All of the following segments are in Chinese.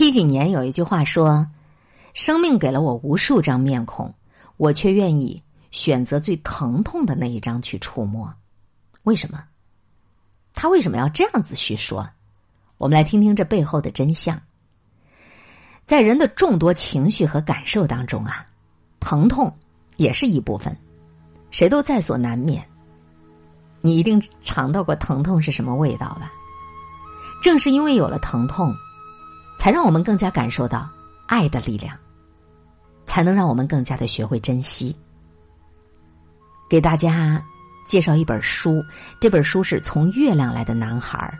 七几年有一句话说：“生命给了我无数张面孔，我却愿意选择最疼痛的那一张去触摸。”为什么？他为什么要这样子叙说？我们来听听这背后的真相。在人的众多情绪和感受当中啊，疼痛也是一部分，谁都在所难免。你一定尝到过疼痛是什么味道吧？正是因为有了疼痛。才让我们更加感受到爱的力量，才能让我们更加的学会珍惜。给大家介绍一本书，这本书是从月亮来的男孩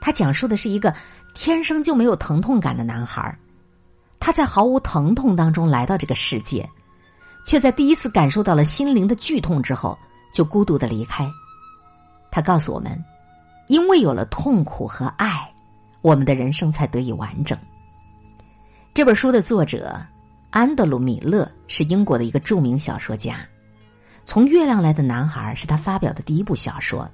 他讲述的是一个天生就没有疼痛感的男孩他在毫无疼痛当中来到这个世界，却在第一次感受到了心灵的剧痛之后，就孤独的离开。他告诉我们，因为有了痛苦和爱。我们的人生才得以完整。这本书的作者安德鲁·米勒是英国的一个著名小说家，《从月亮来的男孩》是他发表的第一部小说。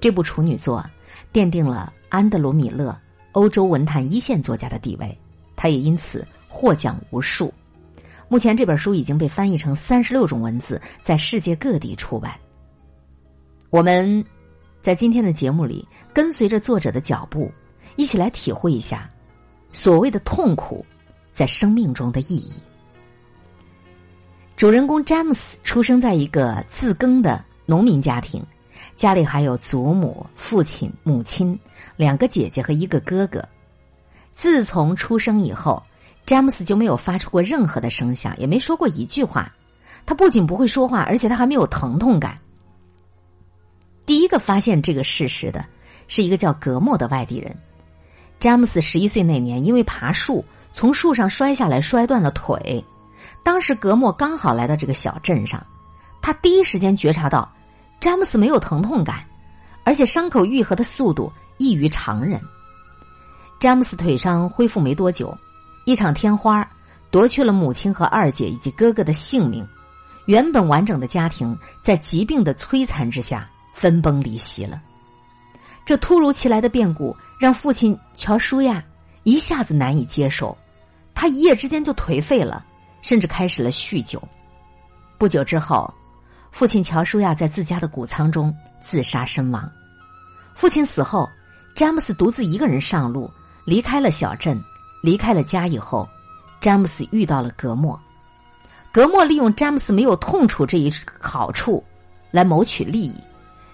这部处女作奠定了安德鲁·米勒欧洲文坛一线作家的地位，他也因此获奖无数。目前这本书已经被翻译成三十六种文字，在世界各地出版。我们在今天的节目里，跟随着作者的脚步。一起来体会一下，所谓的痛苦在生命中的意义。主人公詹姆斯出生在一个自耕的农民家庭，家里还有祖母、父亲、母亲、两个姐姐和一个哥哥。自从出生以后，詹姆斯就没有发出过任何的声响，也没说过一句话。他不仅不会说话，而且他还没有疼痛感。第一个发现这个事实的是一个叫格莫的外地人。詹姆斯十一岁那年，因为爬树从树上摔下来，摔断了腿。当时格莫刚好来到这个小镇上，他第一时间觉察到詹姆斯没有疼痛感，而且伤口愈合的速度异于常人。詹姆斯腿伤恢复没多久，一场天花夺去了母亲和二姐以及哥哥的性命，原本完整的家庭在疾病的摧残之下分崩离析了。这突如其来的变故。让父亲乔舒亚一下子难以接受，他一夜之间就颓废了，甚至开始了酗酒。不久之后，父亲乔舒亚在自家的谷仓中自杀身亡。父亲死后，詹姆斯独自一个人上路，离开了小镇，离开了家。以后，詹姆斯遇到了格莫，格莫利用詹姆斯没有痛楚这一好处，来谋取利益，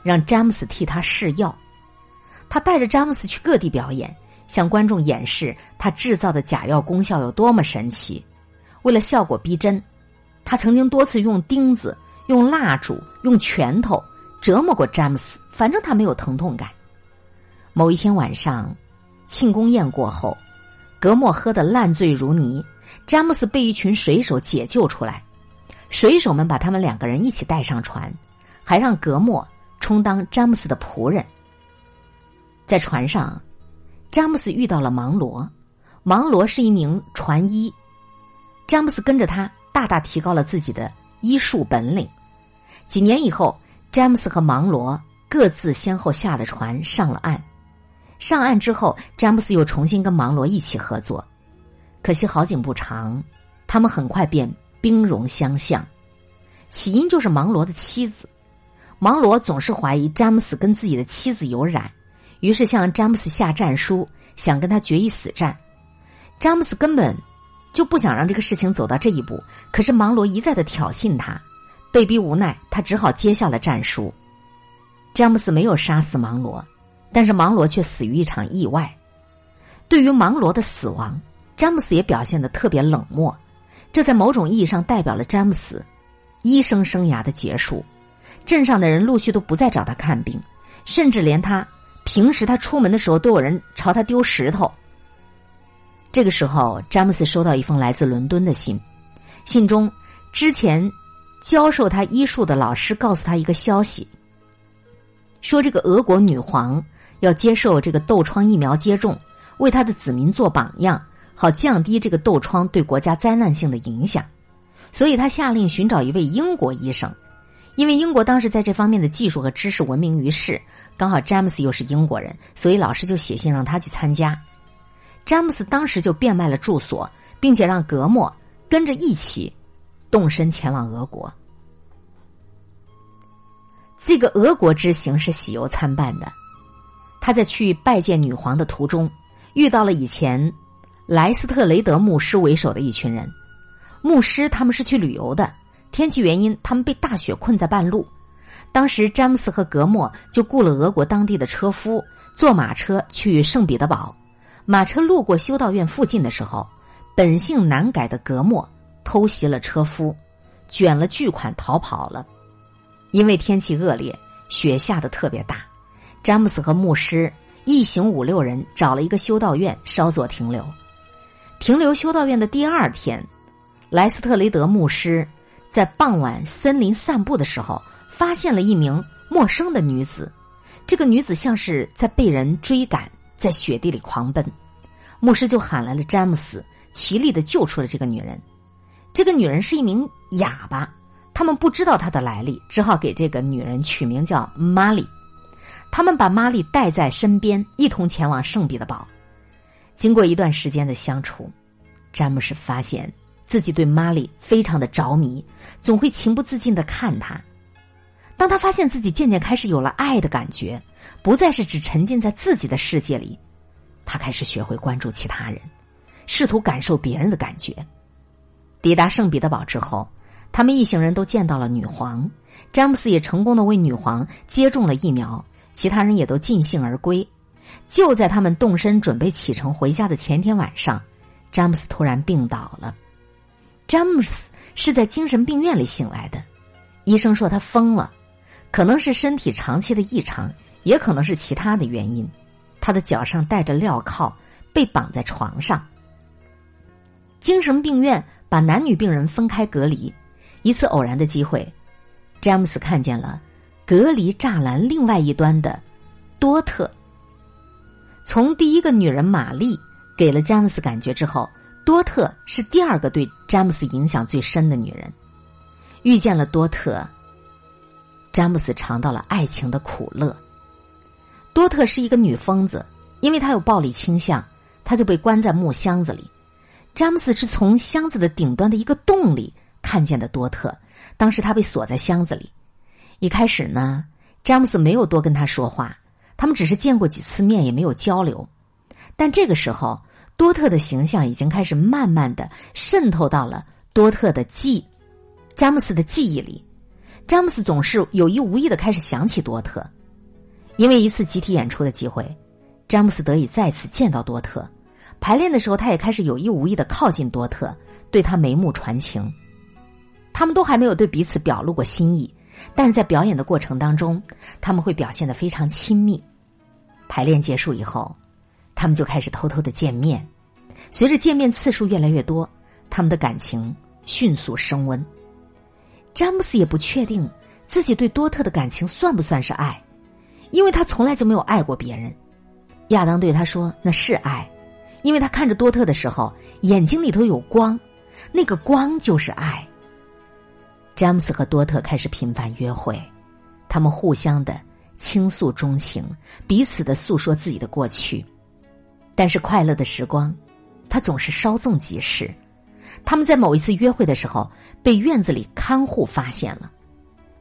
让詹姆斯替他试药。他带着詹姆斯去各地表演，向观众演示他制造的假药功效有多么神奇。为了效果逼真，他曾经多次用钉子、用蜡烛、用拳头折磨过詹姆斯，反正他没有疼痛感。某一天晚上，庆功宴过后，格莫喝得烂醉如泥，詹姆斯被一群水手解救出来，水手们把他们两个人一起带上船，还让格莫充当詹姆斯的仆人。在船上，詹姆斯遇到了芒罗。芒罗是一名船医，詹姆斯跟着他，大大提高了自己的医术本领。几年以后，詹姆斯和芒罗各自先后下了船，上了岸。上岸之后，詹姆斯又重新跟芒罗一起合作。可惜好景不长，他们很快便兵戎相向。起因就是芒罗的妻子，芒罗总是怀疑詹姆斯跟自己的妻子有染。于是向詹姆斯下战书，想跟他决一死战。詹姆斯根本就不想让这个事情走到这一步，可是芒罗一再的挑衅他，被逼无奈，他只好接下了战书。詹姆斯没有杀死芒罗，但是芒罗却死于一场意外。对于芒罗的死亡，詹姆斯也表现的特别冷漠，这在某种意义上代表了詹姆斯医生生涯的结束。镇上的人陆续都不再找他看病，甚至连他。平时他出门的时候，都有人朝他丢石头。这个时候，詹姆斯收到一封来自伦敦的信，信中之前教授他医术的老师告诉他一个消息，说这个俄国女皇要接受这个痘疮疫苗接种，为他的子民做榜样，好降低这个痘疮对国家灾难性的影响。所以他下令寻找一位英国医生。因为英国当时在这方面的技术和知识闻名于世，刚好詹姆斯又是英国人，所以老师就写信让他去参加。詹姆斯当时就变卖了住所，并且让格莫跟着一起动身前往俄国。这个俄国之行是喜忧参半的。他在去拜见女皇的途中，遇到了以前莱斯特雷德牧师为首的一群人。牧师他们是去旅游的，天气原因，他们被大雪困在半路。当时詹姆斯和格莫就雇了俄国当地的车夫，坐马车去圣彼得堡。马车路过修道院附近的时候，本性难改的格莫偷袭了车夫，卷了巨款逃跑了。因为天气恶劣，雪下的特别大。詹姆斯和牧师一行五六人找了一个修道院稍作停留。停留修道院的第二天，莱斯特雷德牧师在傍晚森林散步的时候，发现了一名陌生的女子。这个女子像是在被人追赶，在雪地里狂奔。牧师就喊来了詹姆斯，齐力的救出了这个女人。这个女人是一名哑巴，他们不知道她的来历，只好给这个女人取名叫玛丽。他们把玛丽带在身边，一同前往圣彼得堡。经过一段时间的相处，詹姆斯发现自己对玛丽非常的着迷，总会情不自禁的看她。当他发现自己渐渐开始有了爱的感觉，不再是只沉浸在自己的世界里，他开始学会关注其他人，试图感受别人的感觉。抵达圣彼得堡之后，他们一行人都见到了女皇，詹姆斯也成功的为女皇接种了疫苗。其他人也都尽兴而归。就在他们动身准备启程回家的前天晚上，詹姆斯突然病倒了。詹姆斯是在精神病院里醒来的，医生说他疯了，可能是身体长期的异常，也可能是其他的原因。他的脚上带着镣铐，被绑在床上。精神病院把男女病人分开隔离。一次偶然的机会，詹姆斯看见了。隔离栅栏另外一端的多特，从第一个女人玛丽给了詹姆斯感觉之后，多特是第二个对詹姆斯影响最深的女人。遇见了多特，詹姆斯尝到了爱情的苦乐。多特是一个女疯子，因为她有暴力倾向，她就被关在木箱子里。詹姆斯是从箱子的顶端的一个洞里看见的多特，当时他被锁在箱子里。一开始呢，詹姆斯没有多跟他说话，他们只是见过几次面，也没有交流。但这个时候，多特的形象已经开始慢慢的渗透到了多特的记，詹姆斯的记忆里。詹姆斯总是有意无意的开始想起多特，因为一次集体演出的机会，詹姆斯得以再次见到多特。排练的时候，他也开始有意无意的靠近多特，对他眉目传情。他们都还没有对彼此表露过心意。但是在表演的过程当中，他们会表现的非常亲密。排练结束以后，他们就开始偷偷的见面。随着见面次数越来越多，他们的感情迅速升温。詹姆斯也不确定自己对多特的感情算不算是爱，因为他从来就没有爱过别人。亚当对他说：“那是爱，因为他看着多特的时候，眼睛里头有光，那个光就是爱。”詹姆斯和多特开始频繁约会，他们互相的倾诉衷情，彼此的诉说自己的过去。但是快乐的时光，他总是稍纵即逝。他们在某一次约会的时候，被院子里看护发现了。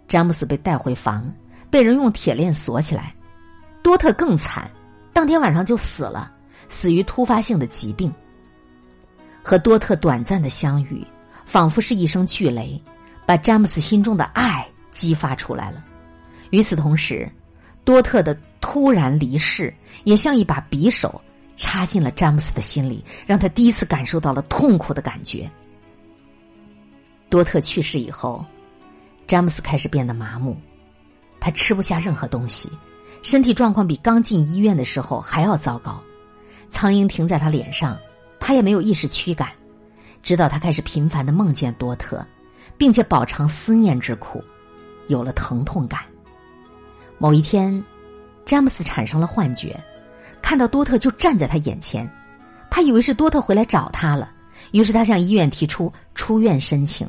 詹姆斯被带回房，被人用铁链锁起来。多特更惨，当天晚上就死了，死于突发性的疾病。和多特短暂的相遇，仿佛是一声巨雷。把詹姆斯心中的爱激发出来了。与此同时，多特的突然离世也像一把匕首插进了詹姆斯的心里，让他第一次感受到了痛苦的感觉。多特去世以后，詹姆斯开始变得麻木，他吃不下任何东西，身体状况比刚进医院的时候还要糟糕。苍蝇停在他脸上，他也没有意识驱赶，直到他开始频繁的梦见多特。并且饱尝思念之苦，有了疼痛感。某一天，詹姆斯产生了幻觉，看到多特就站在他眼前，他以为是多特回来找他了，于是他向医院提出出院申请。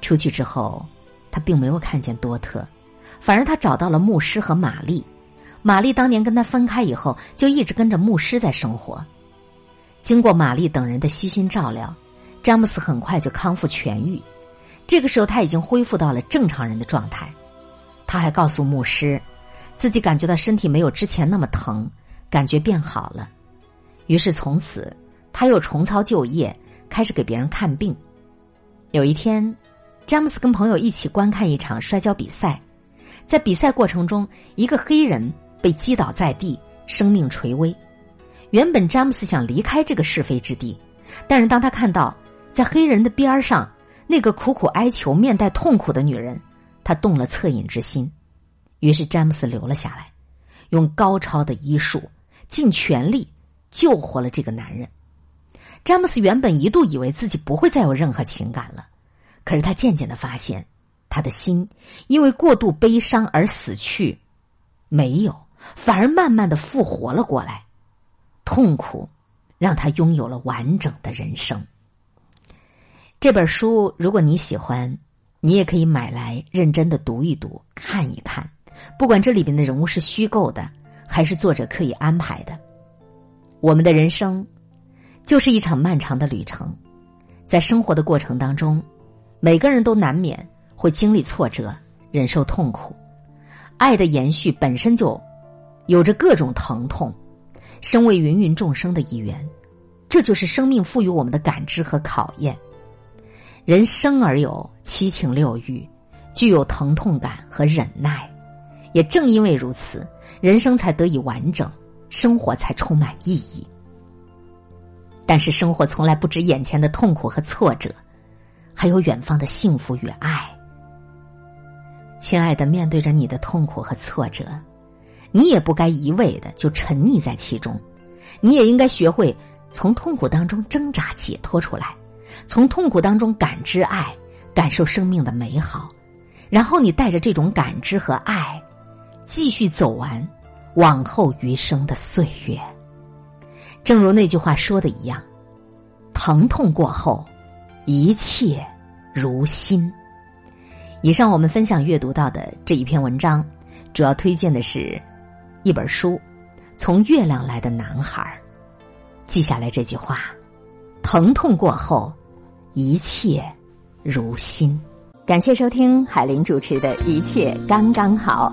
出去之后，他并没有看见多特，反而他找到了牧师和玛丽。玛丽当年跟他分开以后，就一直跟着牧师在生活。经过玛丽等人的悉心照料，詹姆斯很快就康复痊愈。这个时候，他已经恢复到了正常人的状态。他还告诉牧师，自己感觉到身体没有之前那么疼，感觉变好了。于是从此，他又重操旧业，开始给别人看病。有一天，詹姆斯跟朋友一起观看一场摔跤比赛，在比赛过程中，一个黑人被击倒在地，生命垂危。原本詹姆斯想离开这个是非之地，但是当他看到在黑人的边上那个苦苦哀求、面带痛苦的女人，他动了恻隐之心。于是詹姆斯留了下来，用高超的医术尽全力救活了这个男人。詹姆斯原本一度以为自己不会再有任何情感了，可是他渐渐的发现，他的心因为过度悲伤而死去，没有，反而慢慢的复活了过来。痛苦让他拥有了完整的人生。这本书，如果你喜欢，你也可以买来认真的读一读、看一看。不管这里边的人物是虚构的，还是作者刻意安排的，我们的人生就是一场漫长的旅程。在生活的过程当中，每个人都难免会经历挫折、忍受痛苦。爱的延续本身就有着各种疼痛。身为芸芸众生的一员，这就是生命赋予我们的感知和考验。人生而有七情六欲，具有疼痛感和忍耐。也正因为如此，人生才得以完整，生活才充满意义。但是，生活从来不止眼前的痛苦和挫折，还有远方的幸福与爱。亲爱的，面对着你的痛苦和挫折。你也不该一味的就沉溺在其中，你也应该学会从痛苦当中挣扎解脱出来，从痛苦当中感知爱，感受生命的美好，然后你带着这种感知和爱，继续走完往后余生的岁月。正如那句话说的一样，疼痛过后，一切如新。以上我们分享阅读到的这一篇文章，主要推荐的是。一本书，《从月亮来的男孩》，记下来这句话：疼痛过后，一切如新。感谢收听海林主持的《一切刚刚好》，